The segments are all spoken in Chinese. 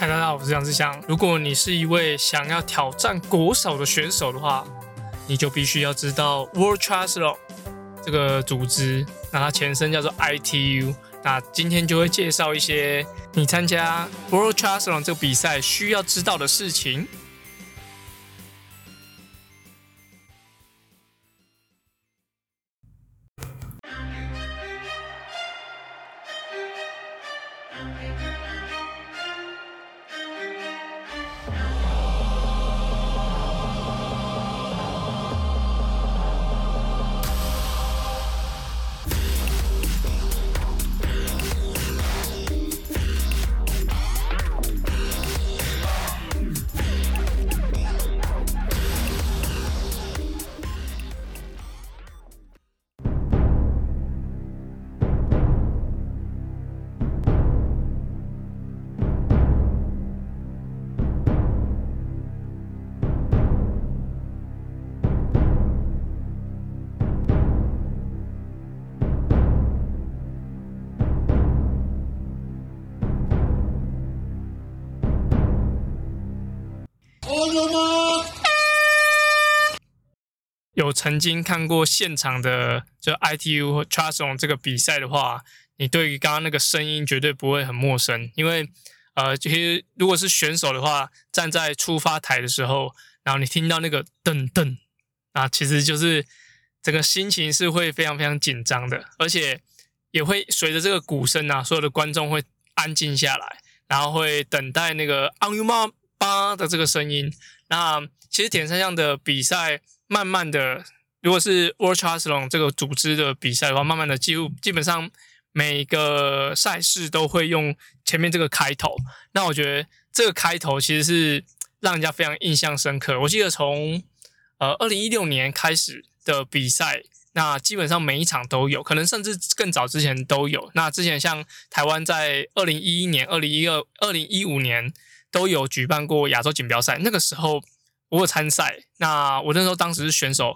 嗨，大家好，我是杨志祥。如果你是一位想要挑战国手的选手的话，你就必须要知道 World Triathlon 这个组织，那它前身叫做 ITU。那今天就会介绍一些你参加 World Triathlon 这个比赛需要知道的事情。有曾经看过现场的就 ITU Triathlon 这个比赛的话，你对于刚刚那个声音绝对不会很陌生，因为呃，其实如果是选手的话，站在出发台的时候，然后你听到那个噔噔啊，其实就是整个心情是会非常非常紧张的，而且也会随着这个鼓声啊，所有的观众会安静下来，然后会等待那个 On your mark 的这个声音。那其实铁三项的比赛。慢慢的，如果是 World t r a t h l o n 这个组织的比赛的话，慢慢的，几乎基本上每个赛事都会用前面这个开头。那我觉得这个开头其实是让人家非常印象深刻。我记得从呃二零一六年开始的比赛，那基本上每一场都有，可能甚至更早之前都有。那之前像台湾在二零一一年、二零一二、二零一五年都有举办过亚洲锦标赛，那个时候。我有参赛，那我那时候当时是选手，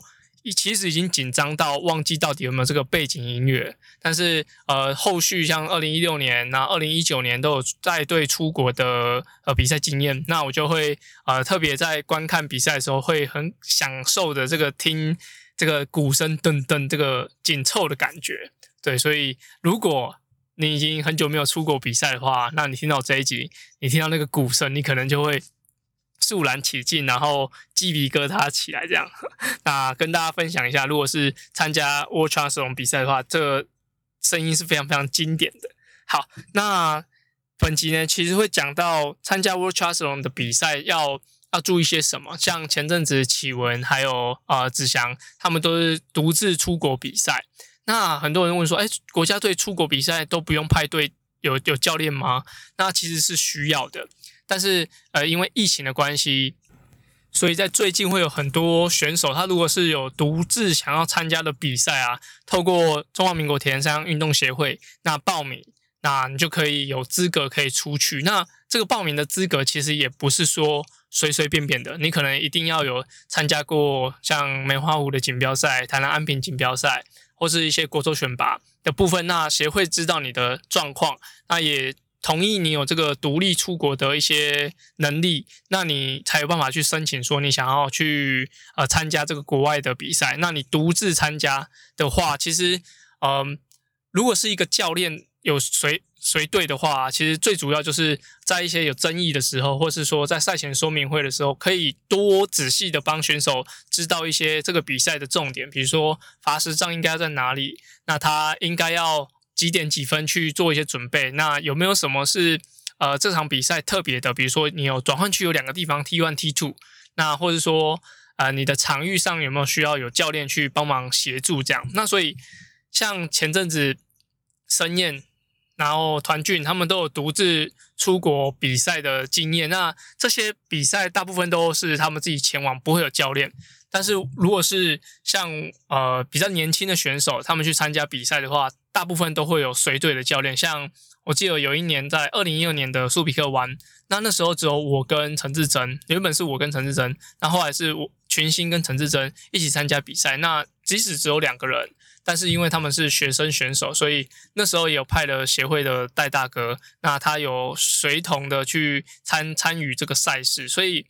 其实已经紧张到忘记到底有没有这个背景音乐。但是呃，后续像二零一六年、那二零一九年都有带队出国的呃比赛经验，那我就会呃特别在观看比赛的时候会很享受的这个听这个鼓声噔噔这个紧凑的感觉。对，所以如果你已经很久没有出国比赛的话，那你听到这一集，你听到那个鼓声，你可能就会。肃然起敬，然后鸡皮疙瘩起来，这样。那跟大家分享一下，如果是参加 World Triathlon 比赛的话，这声音是非常非常经典的。好，那本集呢，其实会讲到参加 World Triathlon 的比赛要要注意些什么。像前阵子启文还有呃子祥，他们都是独自出国比赛。那很多人问说，哎，国家队出国比赛都不用派队，有有教练吗？那其实是需要的。但是，呃，因为疫情的关系，所以在最近会有很多选手，他如果是有独自想要参加的比赛啊，透过中华民国铁人三项运动协会那报名，那你就可以有资格可以出去。那这个报名的资格其实也不是说随随便便的，你可能一定要有参加过像梅花湖的锦标赛、台南安平锦标赛，或是一些国手选拔的部分。那谁会知道你的状况，那也。同意你有这个独立出国的一些能力，那你才有办法去申请说你想要去呃参加这个国外的比赛。那你独自参加的话，其实嗯、如果是一个教练有谁随队的话，其实最主要就是在一些有争议的时候，或是说在赛前说明会的时候，可以多仔细的帮选手知道一些这个比赛的重点，比如说罚时杖应该在哪里，那他应该要。几点几分去做一些准备？那有没有什么是呃这场比赛特别的？比如说你有转换区有两个地方 T one T two，那或者说呃你的场域上有没有需要有教练去帮忙协助这样？那所以像前阵子申燕，然后团俊他们都有独自出国比赛的经验。那这些比赛大部分都是他们自己前往，不会有教练。但是如果是像呃比较年轻的选手，他们去参加比赛的话，大部分都会有随队的教练。像我记得有一年在二零一二年的苏比克湾，那那时候只有我跟陈志珍，原本是我跟陈志珍，那后来是我群星跟陈志珍一起参加比赛。那即使只有两个人，但是因为他们是学生选手，所以那时候也有派了协会的戴大哥，那他有随同的去参参与这个赛事，所以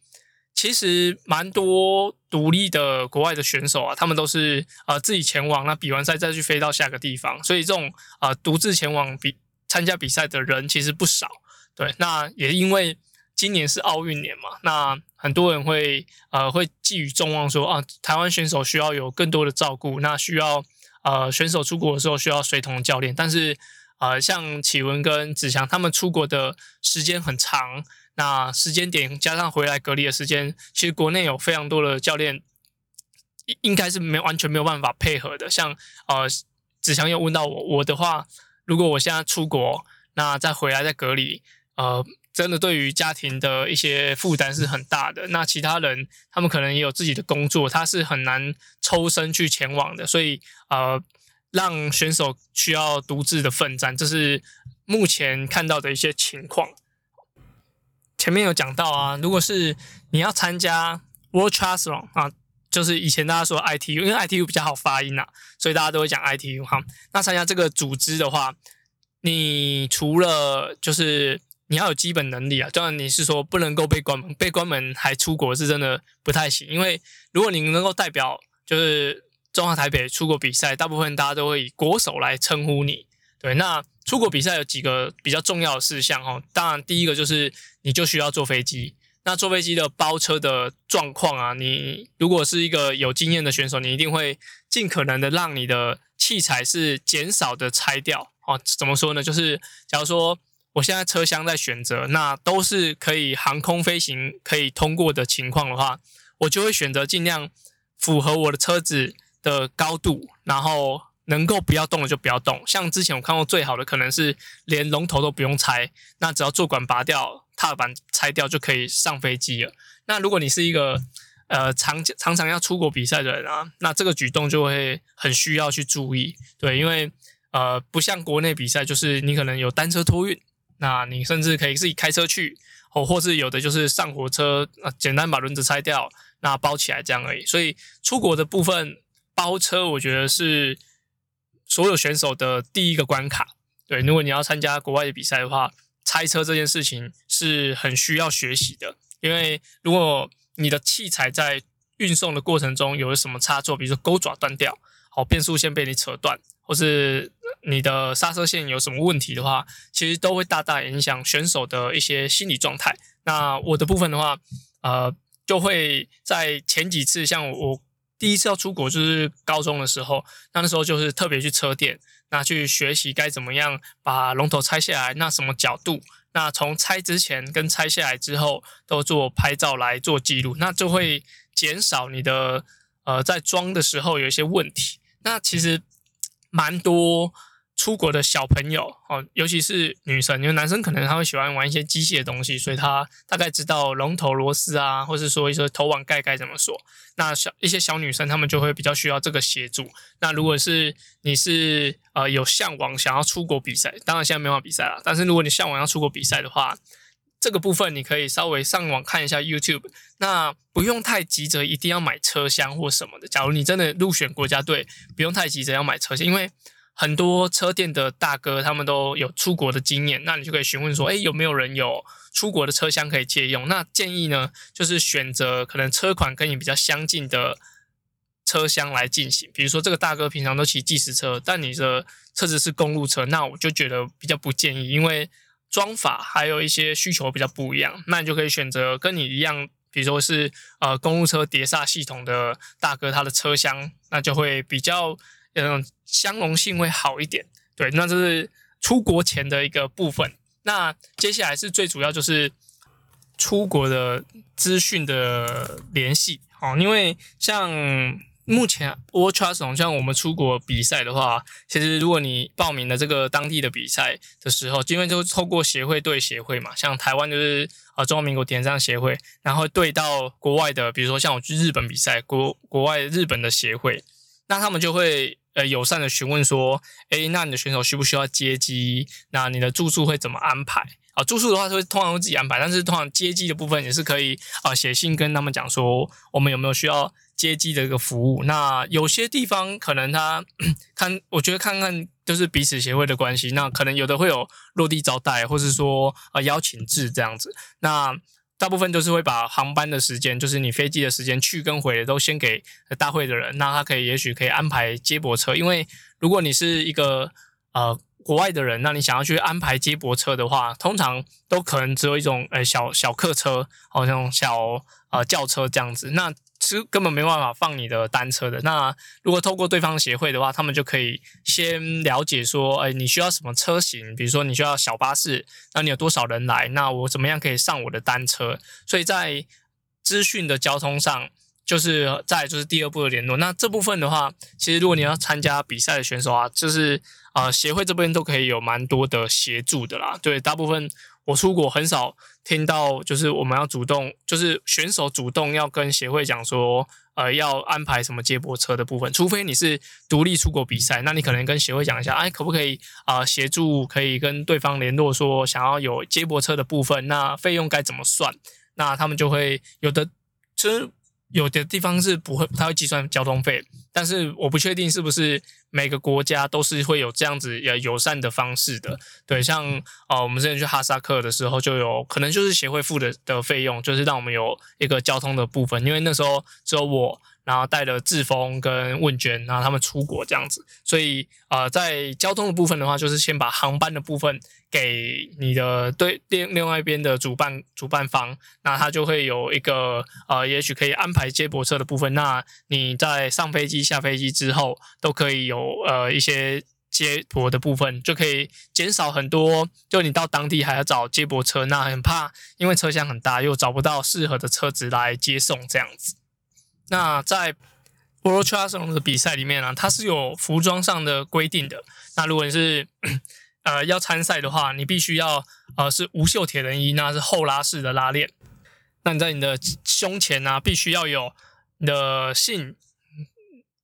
其实蛮多独立的国外的选手啊，他们都是呃自己前往，那比完赛再去飞到下个地方，所以这种呃独自前往比参加比赛的人其实不少。对，那也因为今年是奥运年嘛，那很多人会呃会寄予众望说啊，台湾选手需要有更多的照顾，那需要呃选手出国的时候需要随同教练，但是呃像启文跟子祥他们出国的时间很长，那时间点加上回来隔离的时间，其实国内有非常多的教练应该是没完全没有办法配合的。像呃子祥又问到我，我的话，如果我现在出国，那再回来再隔离。呃，真的对于家庭的一些负担是很大的。那其他人他们可能也有自己的工作，他是很难抽身去前往的。所以呃，让选手需要独自的奋战，这是目前看到的一些情况。前面有讲到啊，如果是你要参加 World t r a s l o n 啊，就是以前大家说 ITU，因为 ITU 比较好发音、啊，所以大家都会讲 ITU 哈。那参加这个组织的话，你除了就是你要有基本能力啊，当然你是说不能够被关门，被关门还出国是真的不太行。因为如果你能够代表就是中华台北出国比赛，大部分大家都会以国手来称呼你。对，那出国比赛有几个比较重要的事项哦。当然第一个就是你就需要坐飞机。那坐飞机的包车的状况啊，你如果是一个有经验的选手，你一定会尽可能的让你的器材是减少的拆掉哦。怎么说呢？就是假如说。我现在车厢在选择，那都是可以航空飞行可以通过的情况的话，我就会选择尽量符合我的车子的高度，然后能够不要动的就不要动。像之前我看过最好的，可能是连龙头都不用拆，那只要坐管拔掉、踏板拆掉就可以上飞机了。那如果你是一个呃常常常要出国比赛的人啊，那这个举动就会很需要去注意，对，因为呃不像国内比赛，就是你可能有单车托运。那你甚至可以自己开车去，哦或是有的就是上火车，啊，简单把轮子拆掉，那包起来这样而已。所以出国的部分包车，我觉得是所有选手的第一个关卡。对，如果你要参加国外的比赛的话，拆车这件事情是很需要学习的，因为如果你的器材在运送的过程中有了什么差错，比如说钩爪断掉，好，变速线被你扯断，或是你的刹车线有什么问题的话，其实都会大大影响选手的一些心理状态。那我的部分的话，呃，就会在前几次，像我第一次要出国就是高中的时候，那那时候就是特别去车店，那去学习该怎么样把龙头拆下来，那什么角度，那从拆之前跟拆下来之后都做拍照来做记录，那就会减少你的呃在装的时候有一些问题。那其实蛮多。出国的小朋友哦，尤其是女生，因为男生可能他会喜欢玩一些机械的东西，所以他大概知道龙头螺丝啊，或是说一些头网盖该怎么锁。那小一些小女生，她们就会比较需要这个协助。那如果是你是呃有向往想要出国比赛，当然现在没办法比赛了，但是如果你向往要出国比赛的话，这个部分你可以稍微上网看一下 YouTube。那不用太急着一定要买车厢或什么的。假如你真的入选国家队，不用太急着要买车厢，因为。很多车店的大哥，他们都有出国的经验，那你就可以询问说，诶，有没有人有出国的车厢可以借用？那建议呢，就是选择可能车款跟你比较相近的车厢来进行。比如说，这个大哥平常都骑计时车，但你的车子是公路车，那我就觉得比较不建议，因为装法还有一些需求比较不一样。那你就可以选择跟你一样，比如说是呃公路车碟刹系统的大哥，他的车厢那就会比较。嗯，相容性会好一点。对，那这是出国前的一个部分。那接下来是最主要就是出国的资讯的联系。哦，因为像目前 World Triathlon 像我们出国比赛的话，其实如果你报名了这个当地的比赛的时候，因为就透过协会对协会嘛，像台湾就是啊中华民国田径协会，然后对到国外的，比如说像我去日本比赛，国国外日本的协会，那他们就会。呃，友善的询问说，诶，那你的选手需不需要接机？那你的住宿会怎么安排？啊，住宿的话是会通常会自己安排，但是通常接机的部分也是可以啊，写信跟他们讲说，我们有没有需要接机的一个服务。那有些地方可能他 看，我觉得看看就是彼此协会的关系。那可能有的会有落地招待，或是说呃邀请制这样子。那大部分都是会把航班的时间，就是你飞机的时间去跟回的都先给大会的人，那他可以也许可以安排接驳车。因为如果你是一个呃国外的人，那你想要去安排接驳车的话，通常都可能只有一种呃小小客车，好像小呃轿车这样子。那是根本没办法放你的单车的。那如果透过对方协会的话，他们就可以先了解说，哎，你需要什么车型？比如说你需要小巴士，那你有多少人来？那我怎么样可以上我的单车？所以在资讯的交通上，就是在就是第二步的联络。那这部分的话，其实如果你要参加比赛的选手啊，就是、呃、协会这边都可以有蛮多的协助的啦。对，大部分。我出国很少听到，就是我们要主动，就是选手主动要跟协会讲说，呃，要安排什么接驳车的部分。除非你是独立出国比赛，那你可能跟协会讲一下，哎，可不可以啊，协助可以跟对方联络说，想要有接驳车的部分，那费用该怎么算？那他们就会有的，其实。有的地方是不会，他会计算交通费，但是我不确定是不是每个国家都是会有这样子呃友善的方式的。对，像哦，我们之前去哈萨克的时候，就有可能就是协会付的的费用，就是让我们有一个交通的部分，因为那时候只有我。然后带了志峰跟问娟，然后他们出国这样子，所以呃，在交通的部分的话，就是先把航班的部分给你的对另另外一边的主办主办方，那他就会有一个呃，也许可以安排接驳车的部分。那你在上飞机下飞机之后，都可以有呃一些接驳的部分，就可以减少很多。就你到当地还要找接驳车，那很怕，因为车厢很大，又找不到适合的车子来接送这样子。那在 World Triathlon 的比赛里面呢、啊，它是有服装上的规定的。那如果你是呃要参赛的话，你必须要呃是无袖铁人衣，那是后拉式的拉链。那你在你的胸前呢、啊，必须要有你的姓，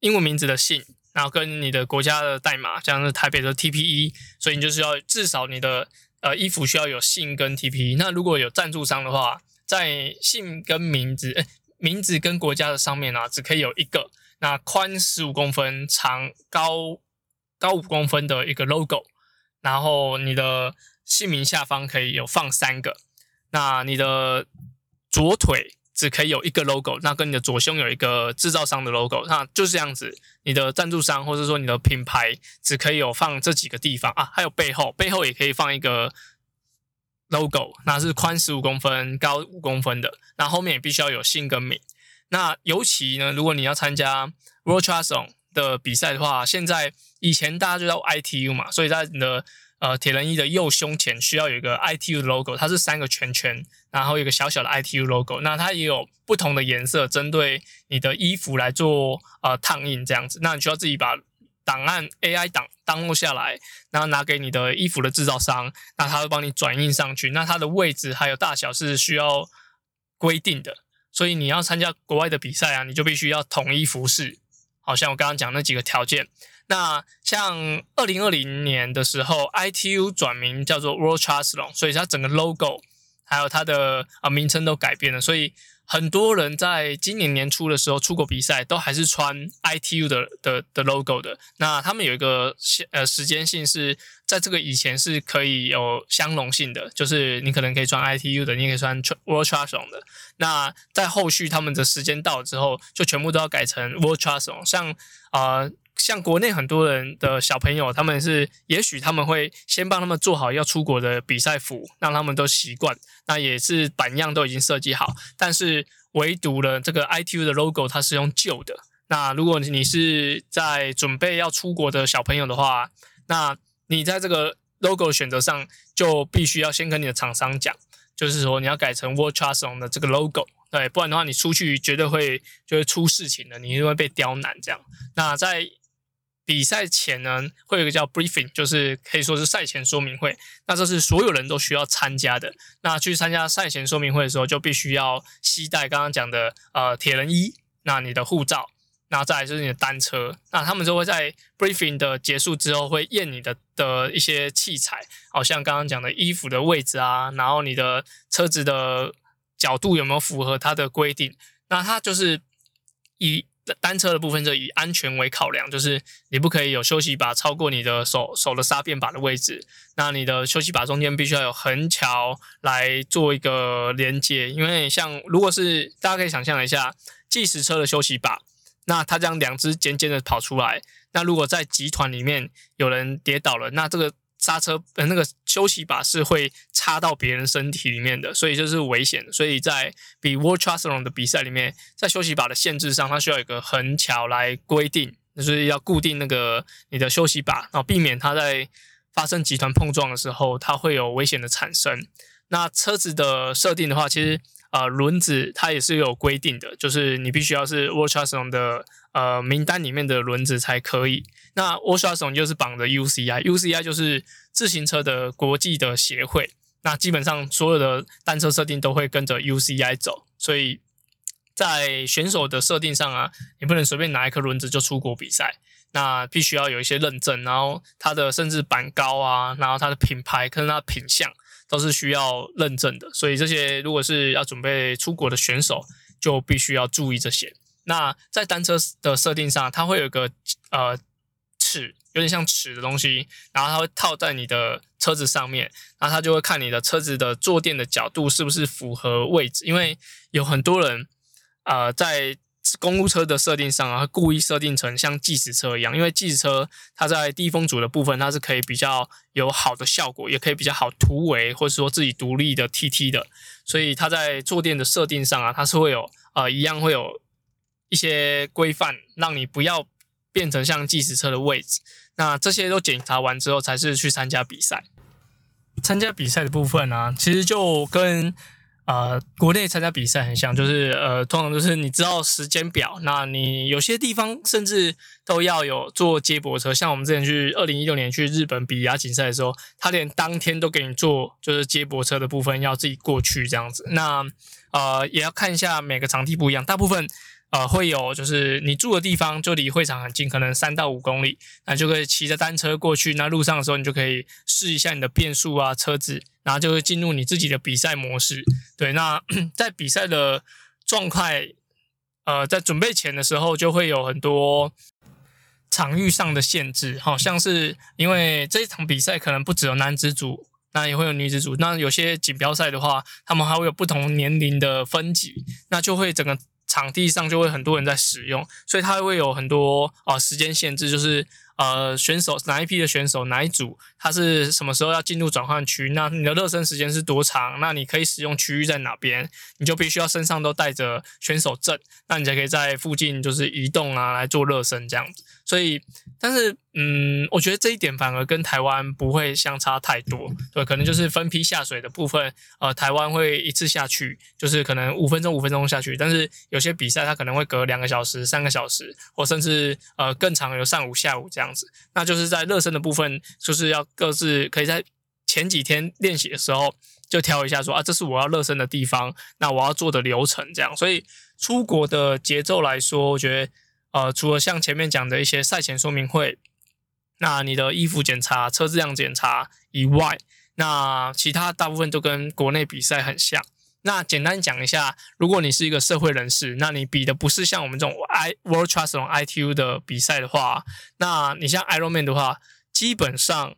英文名字的姓，然后跟你的国家的代码，像是台北的 TPE，所以你就是要至少你的呃衣服需要有姓跟 TPE。那如果有赞助商的话，在姓跟名字。欸名字跟国家的上面啊，只可以有一个。那宽十五公分，长高高五公分的一个 logo。然后你的姓名下方可以有放三个。那你的左腿只可以有一个 logo，那跟你的左胸有一个制造商的 logo。那就是这样子。你的赞助商或者说你的品牌只可以有放这几个地方啊，还有背后，背后也可以放一个。Logo 那是宽十五公分、高五公分的，那后面也必须要有姓跟名。那尤其呢，如果你要参加 World Triathlon 的比赛的话，现在以前大家就叫 ITU 嘛，所以在你的呃铁人衣的右胸前需要有一个 ITU 的 logo，它是三个圈圈，然后有个小小的 ITU logo。那它也有不同的颜色，针对你的衣服来做呃烫印这样子。那你需要自己把。档案 AI 档 download 下来，然后拿给你的衣服的制造商，那他会帮你转印上去。那它的位置还有大小是需要规定的，所以你要参加国外的比赛啊，你就必须要统一服饰。好像我刚刚讲那几个条件。那像二零二零年的时候，ITU 转名叫做 World Triathlon，所以它整个 logo 还有它的啊名称都改变了，所以。很多人在今年年初的时候出国比赛，都还是穿 ITU 的的的 logo 的。那他们有一个呃时间性是在这个以前是可以有相容性的，就是你可能可以穿 ITU 的，你也可以穿 World Triathlon 的。那在后续他们的时间到了之后，就全部都要改成 World Triathlon。像啊。像国内很多人的小朋友，他们是也许他们会先帮他们做好要出国的比赛服，让他们都习惯。那也是版样都已经设计好，但是唯独了这个 ITU 的 logo 它是用旧的。那如果你是在准备要出国的小朋友的话，那你在这个 logo 选择上就必须要先跟你的厂商讲，就是说你要改成 World Triathlon 的这个 logo，对，不然的话你出去绝对会就会出事情的，你就会被刁难这样。那在比赛前呢，会有一个叫 briefing，就是可以说是赛前说明会。那这是所有人都需要参加的。那去参加赛前说明会的时候，就必须要携带刚刚讲的呃铁人衣，那你的护照，然后再来就是你的单车。那他们就会在 briefing 的结束之后，会验你的的一些器材，好像刚刚讲的衣服的位置啊，然后你的车子的角度有没有符合它的规定。那它就是。以单车的部分就以安全为考量，就是你不可以有休息把超过你的手手的刹变把的位置，那你的休息把中间必须要有横桥来做一个连接，因为像如果是大家可以想象一下计时车的休息把，那它这样两只尖尖的跑出来，那如果在集团里面有人跌倒了，那这个。刹车呃，那个休息把是会插到别人身体里面的，所以就是危险。所以在比 World Triathlon 的比赛里面，在休息把的限制上，它需要有个横桥来规定，就是要固定那个你的休息把，然后避免它在发生集团碰撞的时候，它会有危险的产生。那车子的设定的话，其实呃轮子它也是有规定的，就是你必须要是 World Triathlon 的呃名单里面的轮子才可以。那 World Triathlon 就是绑的 UCI，UCI 就是自行车的国际的协会。那基本上所有的单车设定都会跟着 UCI 走，所以在选手的设定上啊，你不能随便拿一颗轮子就出国比赛，那必须要有一些认证，然后它的甚至板高啊，然后它的品牌跟它的品相都是需要认证的。所以这些如果是要准备出国的选手，就必须要注意这些。那在单车的设定上，它会有一个呃。尺有点像尺的东西，然后它会套在你的车子上面，然后它就会看你的车子的坐垫的角度是不是符合位置。因为有很多人，呃，在公路车的设定上啊，故意设定成像计时车一样，因为计时车它在低风阻的部分，它是可以比较有好的效果，也可以比较好突围，或者说自己独立的 TT 的，所以它在坐垫的设定上啊，它是会有呃一样会有一些规范，让你不要。变成像计时车的位置，那这些都检查完之后，才是去参加比赛。参加比赛的部分呢、其实就跟呃国内参加比赛很像，就是呃通常就是你知道时间表，那你有些地方甚至都要有坐接驳车。像我们之前去二零一六年去日本比亚锦赛的时候，他连当天都给你坐，就是接驳车的部分要自己过去这样子。那呃也要看一下每个场地不一样，大部分。呃，会有就是你住的地方就离会场很近，可能三到五公里，那就可以骑着单车过去。那路上的时候，你就可以试一下你的变速啊，车子，然后就会进入你自己的比赛模式。对，那 在比赛的状态，呃，在准备前的时候，就会有很多场域上的限制，好像是因为这一场比赛可能不只有男子组，那也会有女子组。那有些锦标赛的话，他们还会有不同年龄的分级，那就会整个。场地上就会很多人在使用，所以它会有很多啊、时间限制，就是呃选手哪一批的选手哪一组，他是什么时候要进入转换区，那你的热身时间是多长，那你可以使用区域在哪边，你就必须要身上都带着选手证，那你才可以在附近就是移动啊来做热身这样子。所以，但是嗯，我觉得这一点反而跟台湾不会相差太多，对，可能就是分批下水的部分，呃，台湾会一次下去，就是可能五分钟五分钟下去，但是有些比赛它可能会隔两个小时、三个小时，或甚至呃更长，有上午、下午这样子。那就是在热身的部分，就是要各自可以在前几天练习的时候就挑一下说，说啊，这是我要热身的地方，那我要做的流程这样。所以出国的节奏来说，我觉得。呃，除了像前面讲的一些赛前说明会，那你的衣服检查、车质量检查以外，那其他大部分都跟国内比赛很像。那简单讲一下，如果你是一个社会人士，那你比的不是像我们这种 I World Triathlon ITU 的比赛的话，那你像 Ironman 的话，基本上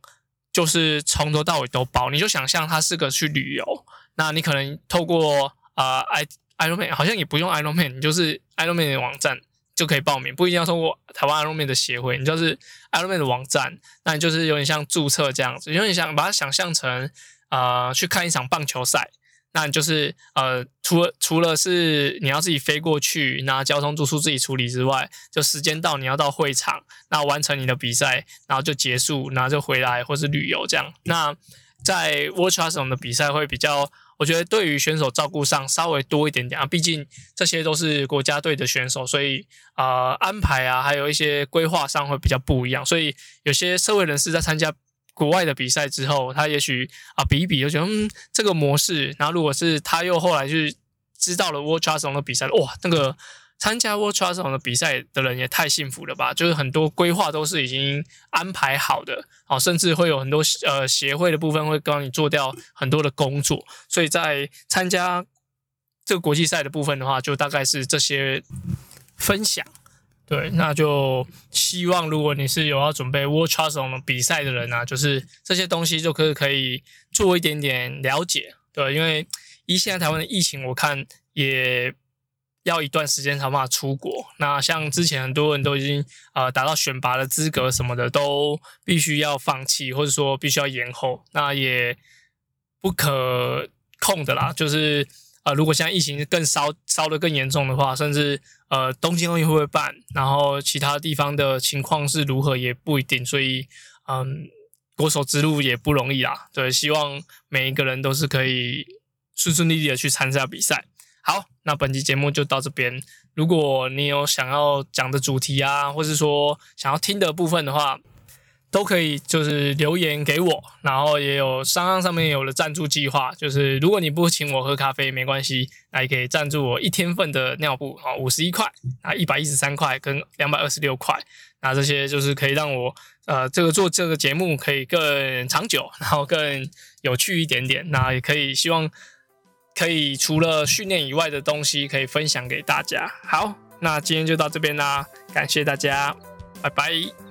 就是从头到尾都包。你就想象它是个去旅游，那你可能透过呃 I Ironman 好像也不用 Ironman，你就是 Ironman 的网站。就可以报名，不一定要通过台湾 Ironman 的协会，你就是 Ironman 的网站，那你就是有点像注册这样子，有点想把它想象成呃去看一场棒球赛，那你就是呃除了除了是你要自己飞过去，那交通住宿自己处理之外，就时间到你要到会场，那完成你的比赛，然后就结束，然后就回来或是旅游这样。那在 watchlus 的比赛会比较。我觉得对于选手照顾上稍微多一点点啊，毕竟这些都是国家队的选手，所以啊、安排啊，还有一些规划上会比较不一样。所以有些社会人士在参加国外的比赛之后，他也许啊比一比就觉得嗯这个模式，然后如果是他又后来去知道了 World Triathlon 的比赛，哇那个。参加 World Triathlon 的比赛的人也太幸福了吧！就是很多规划都是已经安排好的，哦，甚至会有很多呃协会的部分会帮你做掉很多的工作，所以在参加这个国际赛的部分的话，就大概是这些分享。对，那就希望如果你是有要准备 World Triathlon 比赛的人啊，就是这些东西就可以可以做一点点了解。对，因为以现在台湾的疫情，我看也要一段时间才办法出国。那像之前很多人都已经呃达到选拔的资格什么的，都必须要放弃，或者说必须要延后。那也不可控的啦，就是。呃，如果现在疫情更烧烧得更严重的话，甚至呃东京奥运会会办，然后其他地方的情况是如何也不一定，所以嗯，国手之路也不容易啦。对，希望每一个人都是可以顺顺利利的去参加比赛。好，那本期节目就到这边。如果你有想要讲的主题啊，或是说想要听的部分的话，都可以，就是留言给我，然后也有商上上面有了赞助计划，就是如果你不请我喝咖啡没关系，那也可以赞助我一天份的尿布啊，五十一块啊，一百一十三块跟两百二十六块，那这些就是可以让我呃这个做这个节目可以更长久，然后更有趣一点点，那也可以希望可以除了训练以外的东西可以分享给大家。好，那今天就到这边啦，感谢大家，拜拜。